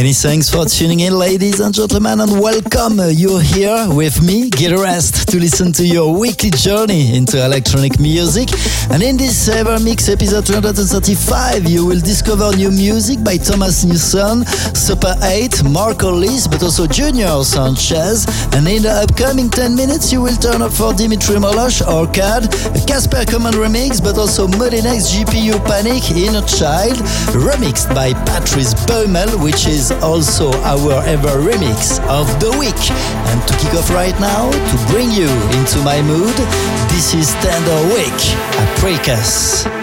Many thanks for tuning in, ladies and gentlemen, and welcome. You're here with me, Gil Everest, to listen to your weekly journey into electronic music. And in this Evermix episode 235, you will discover new music by Thomas Newson, Super 8, Marco Lys, but also Junior Sanchez. And in the upcoming 10 minutes, you will turn up for Dimitri Molosh, Orchard, a Casper Command remix, but also Modinex GPU Panic, Inner Child, remixed by Patrice Baumel, which is also our ever remix of the week. And to kick off right now, to bring you into my mood, this is Tender Week, Apricus.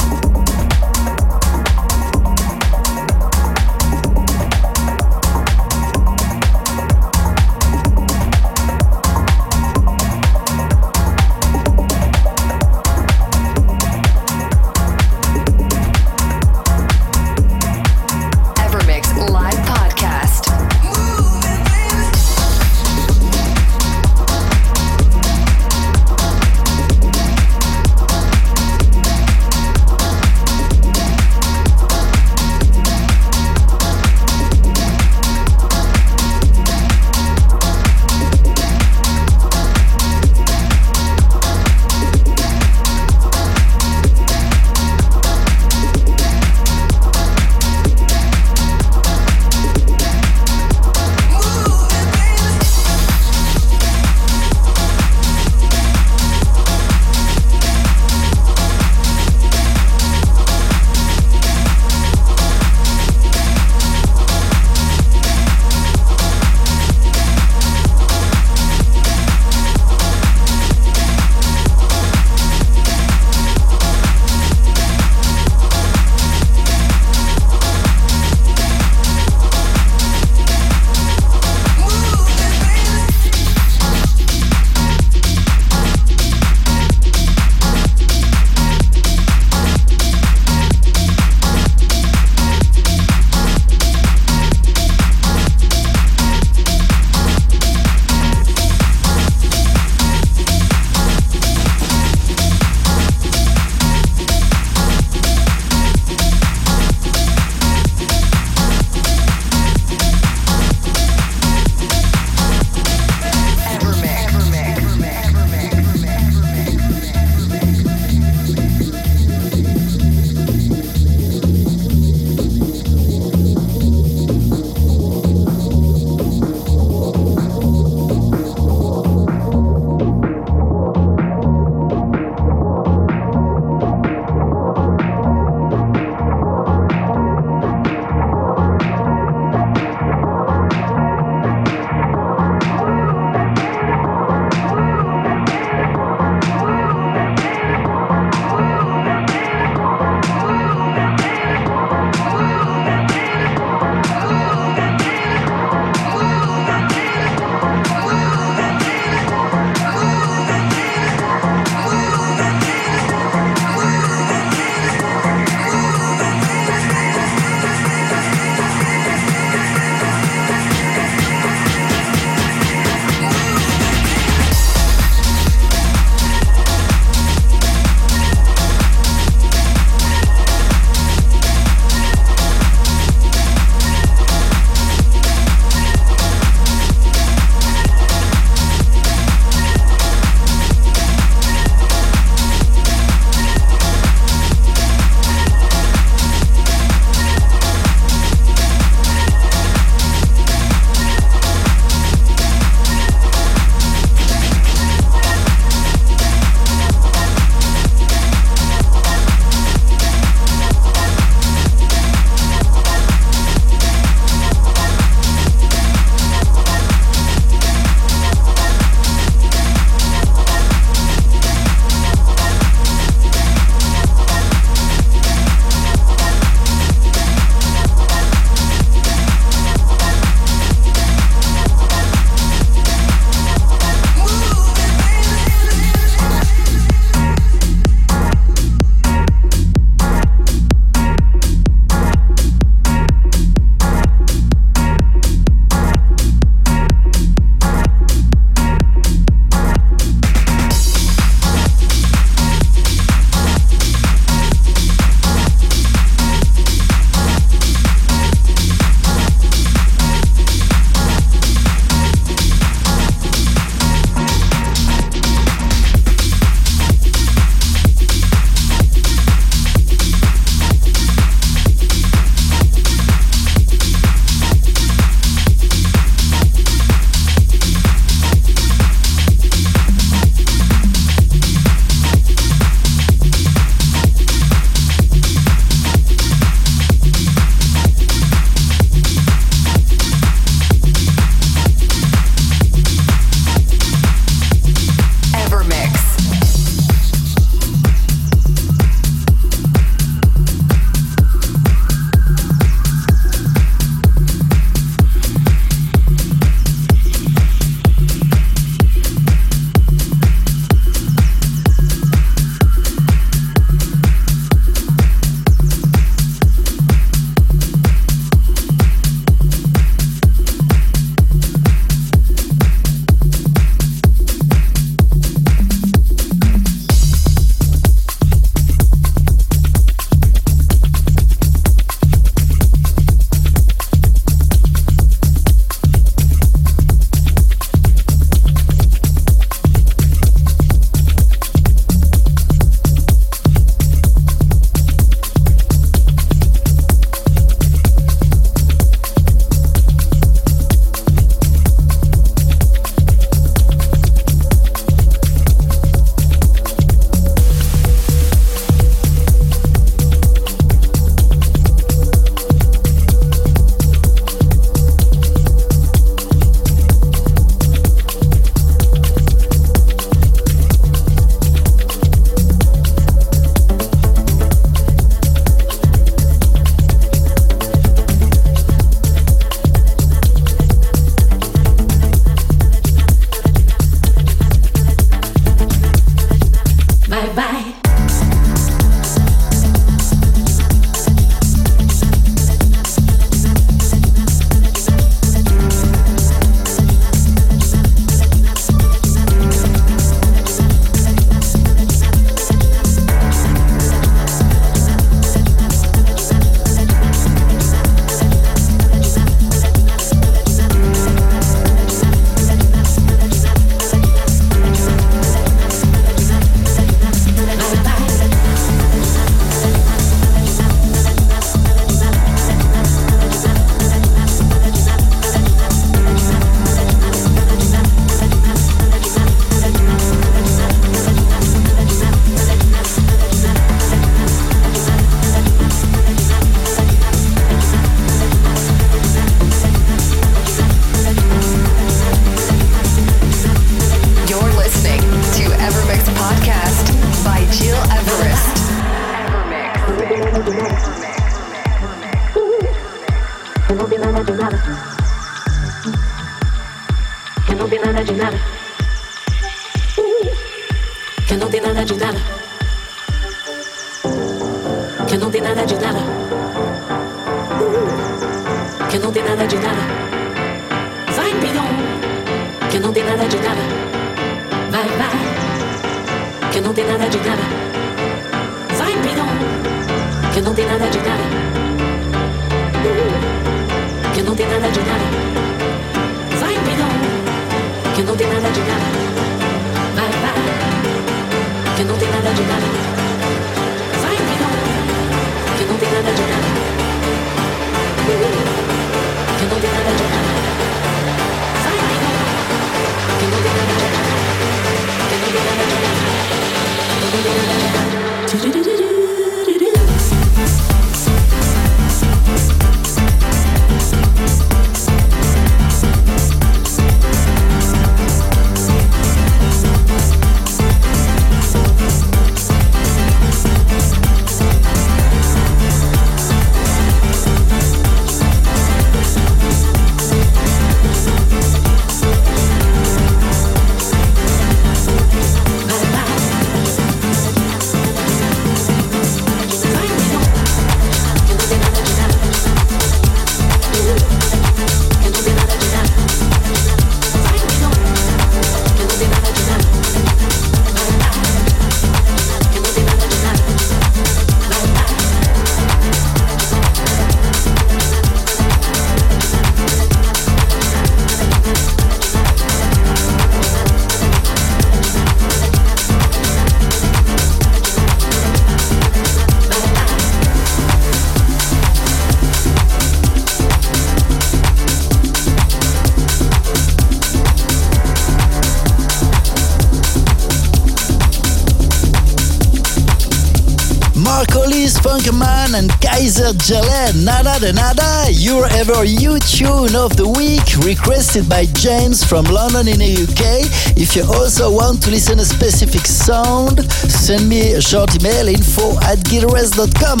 Nada Nada, your ever you tune of the week, requested by James from London in the UK. If you also want to listen a specific sound, send me a short email info at gileverest.com.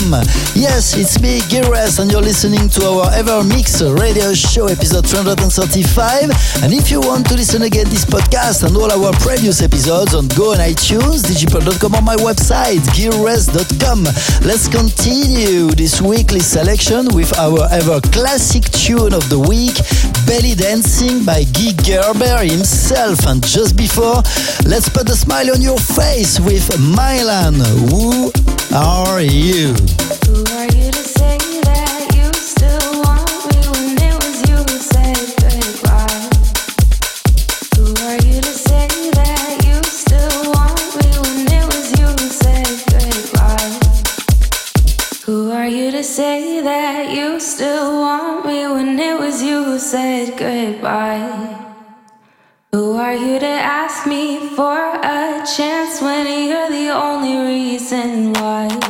Yes, it's me, Gil Everest, and you're listening to our Ever Mix radio show episode 335. And if you want to listen again this podcast and all our previous episodes on Go on iTunes, digipod.com on my website, gileverest.com. Let's continue this weekly selection with our ever classic tune of the week, Belly Dancing by Guy Gerber himself. And just before, let's put a smile on your face with Mylan. Who are you? When it was you who said goodbye? Who are you to ask me for a chance when you're the only reason why?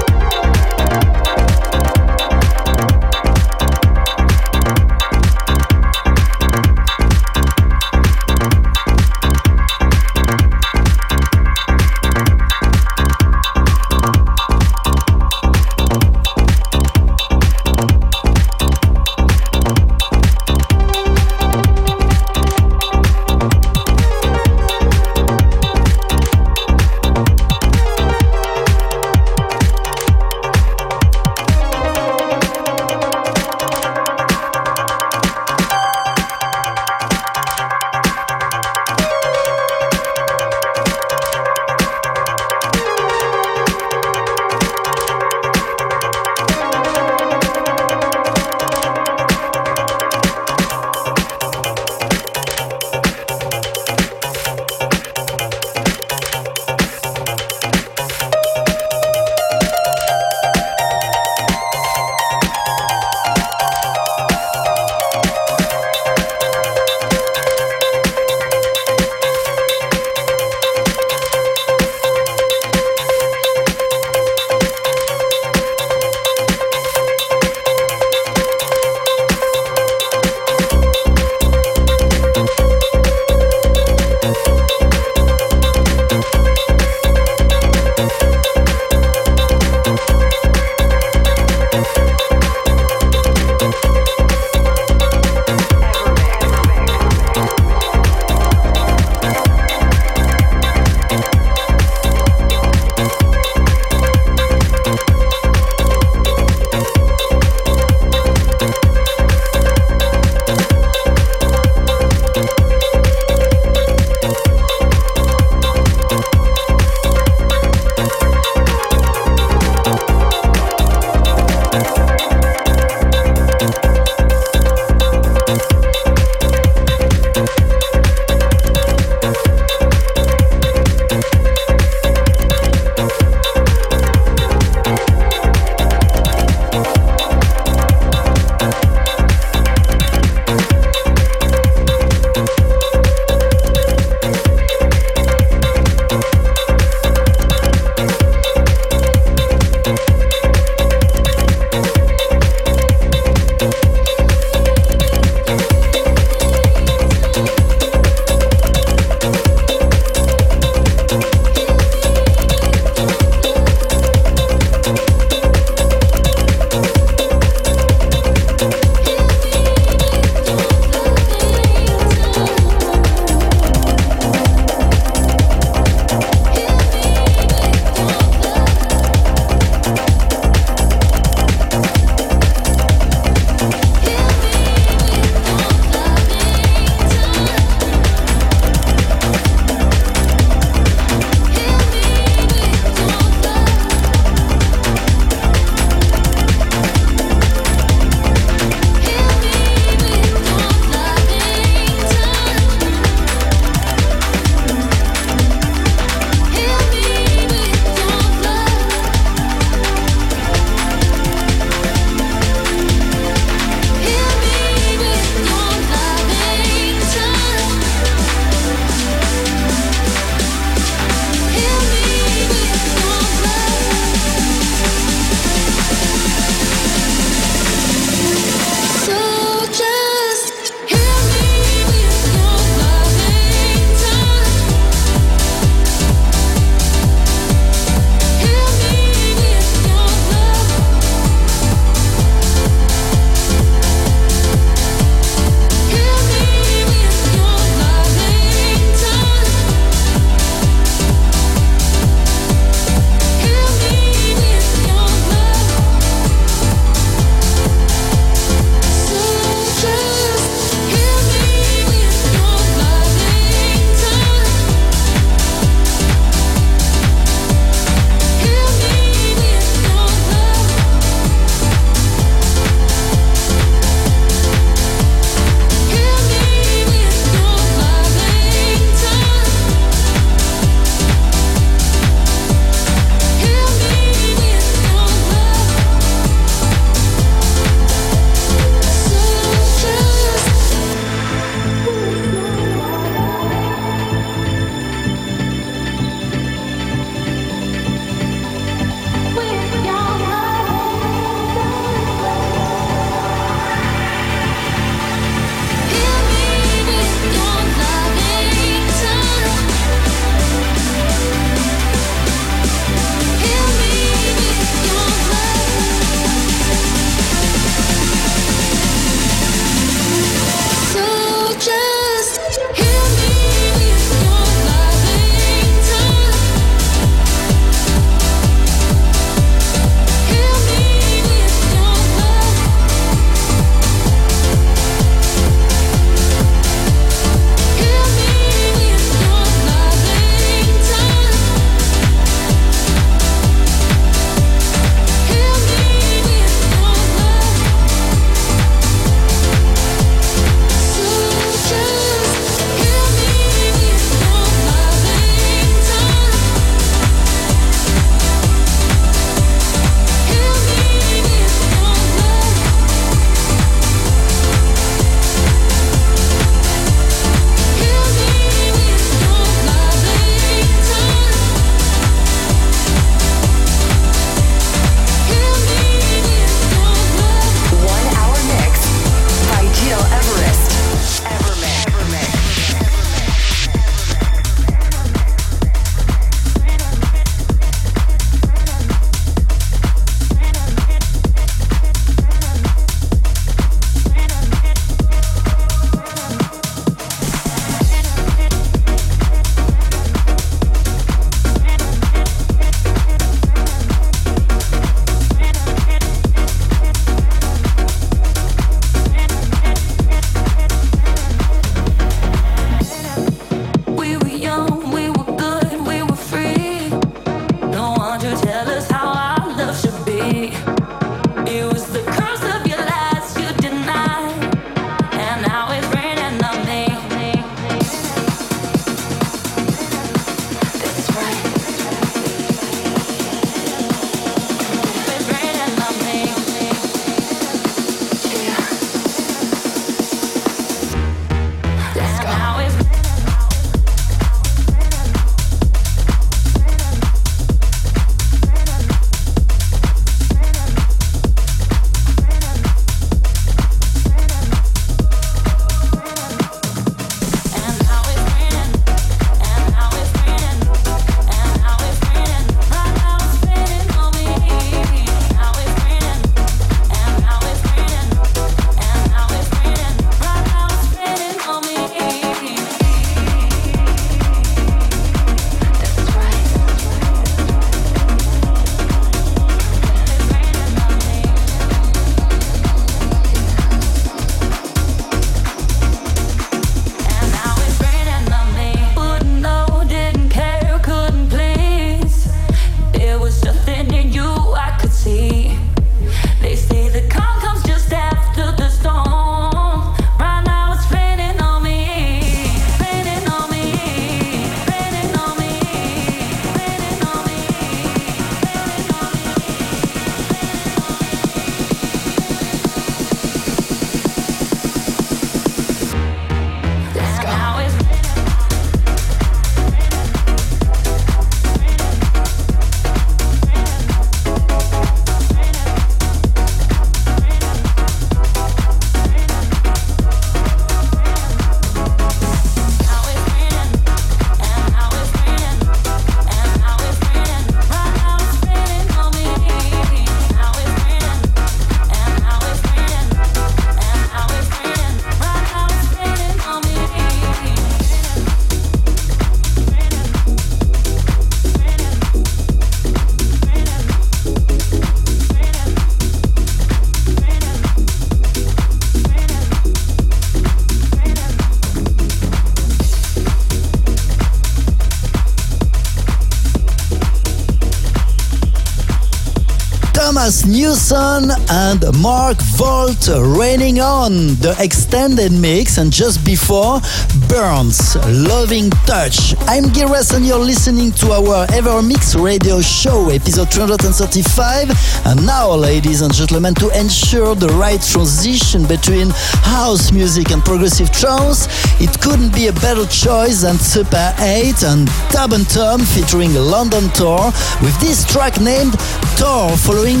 Thomas Newson and Mark Volt raining on the extended mix and just before Burns Loving Touch. I'm Gires and you're listening to our EverMix radio show episode 235 and now ladies and gentlemen to ensure the right transition between house music and progressive trance it couldn't be a better choice than Super 8 and Tab and Tom featuring a London tour with this track named Tour following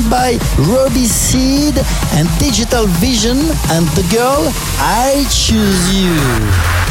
Robbie Seed and Digital Vision and the girl I Choose You.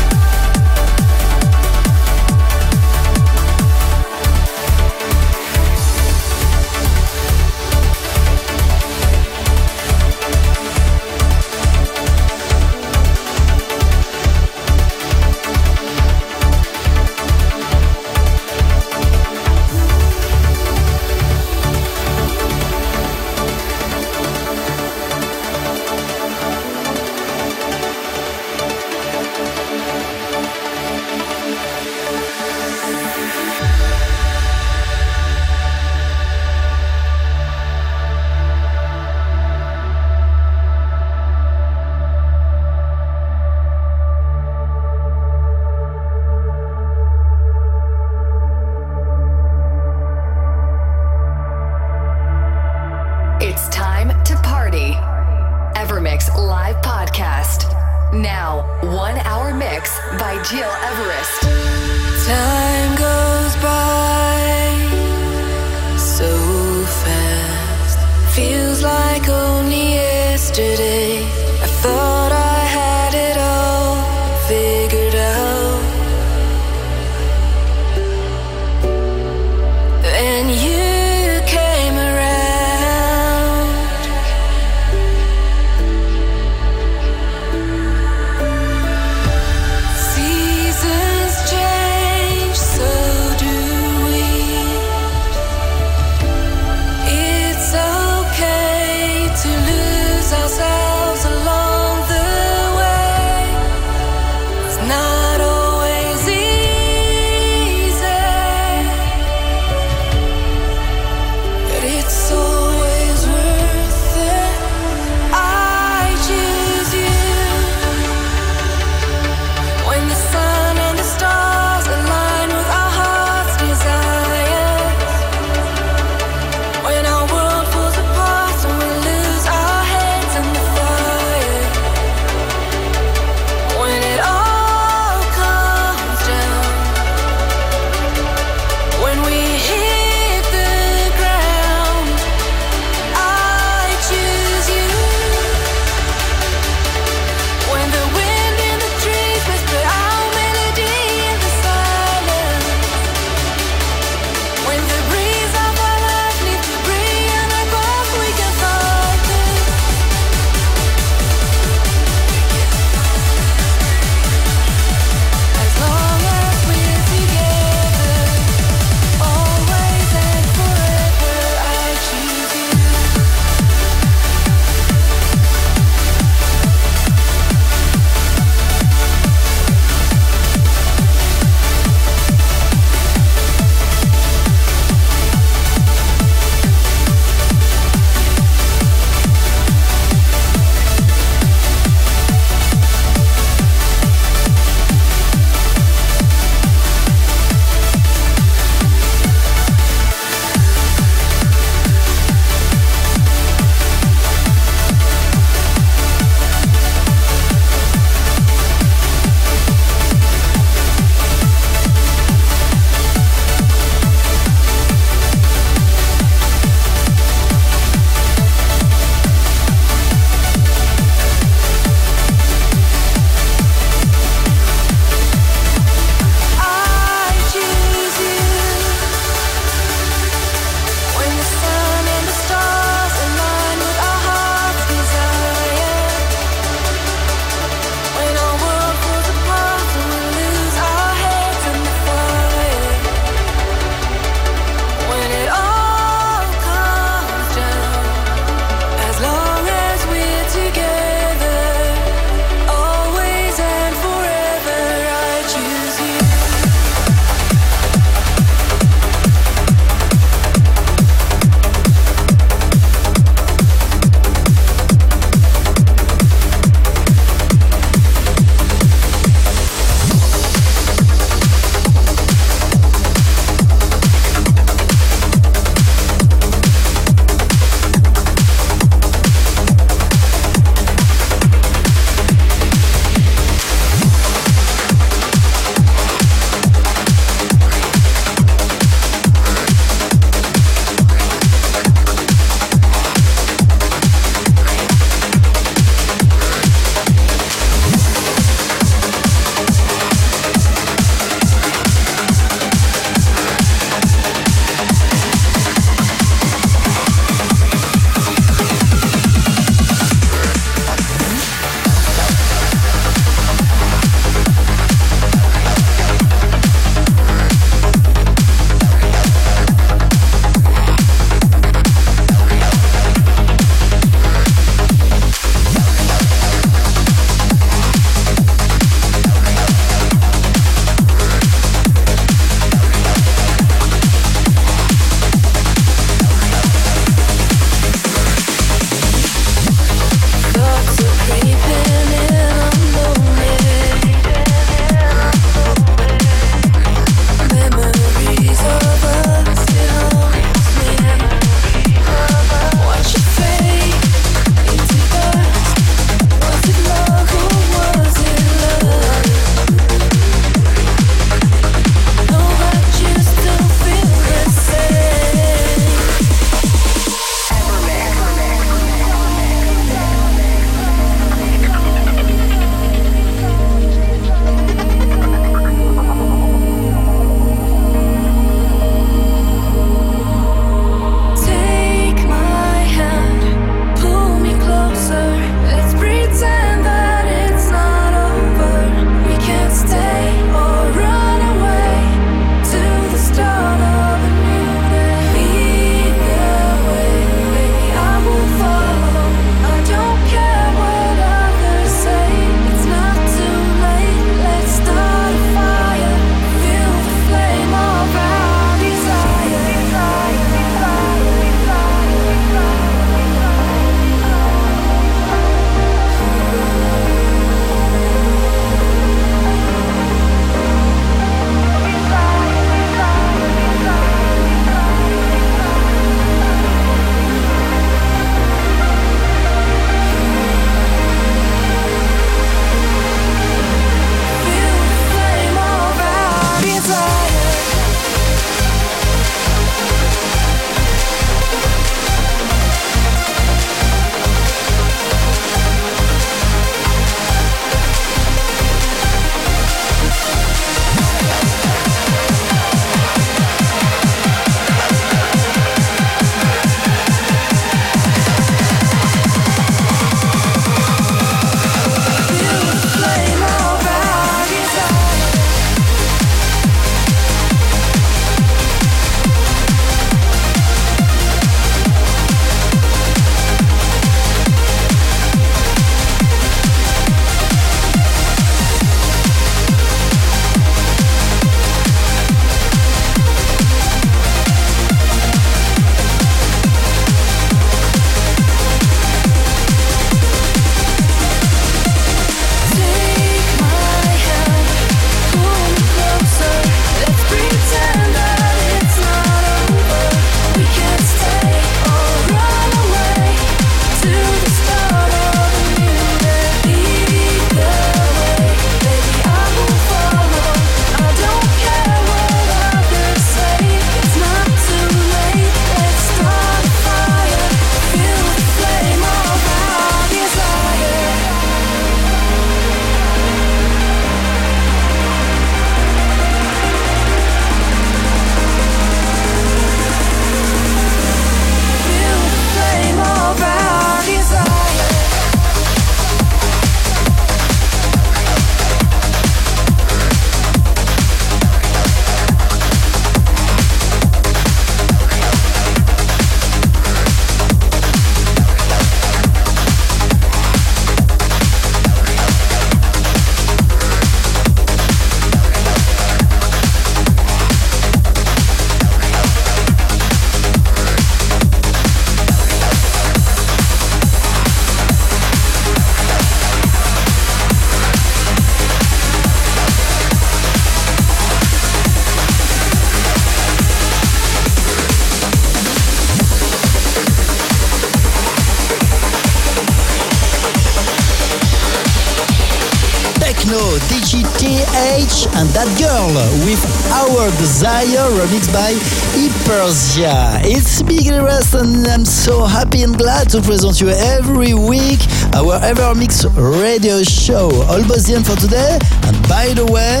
Desire remixed by Hyperzia. It's Gil Everest and I'm so happy and glad to present you every week our EverMix radio show. Almost the end for today. And by the way,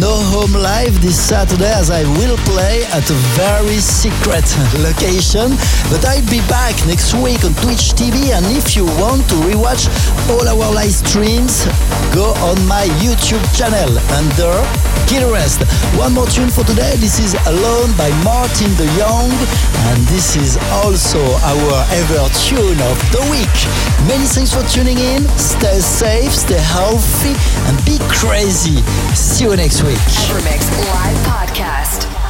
no home live this Saturday as I will play at a very secret location. But I'll be back next week on Twitch TV and if you want to rewatch all our live streams, go on my YouTube channel under Everest. One more tune for today. This is Alone by Martin de Jong and this is also our ever tune of the week. Many thanks for tuning in. Stay safe, stay healthy and be crazy. See you next week. Evermix Live Podcast.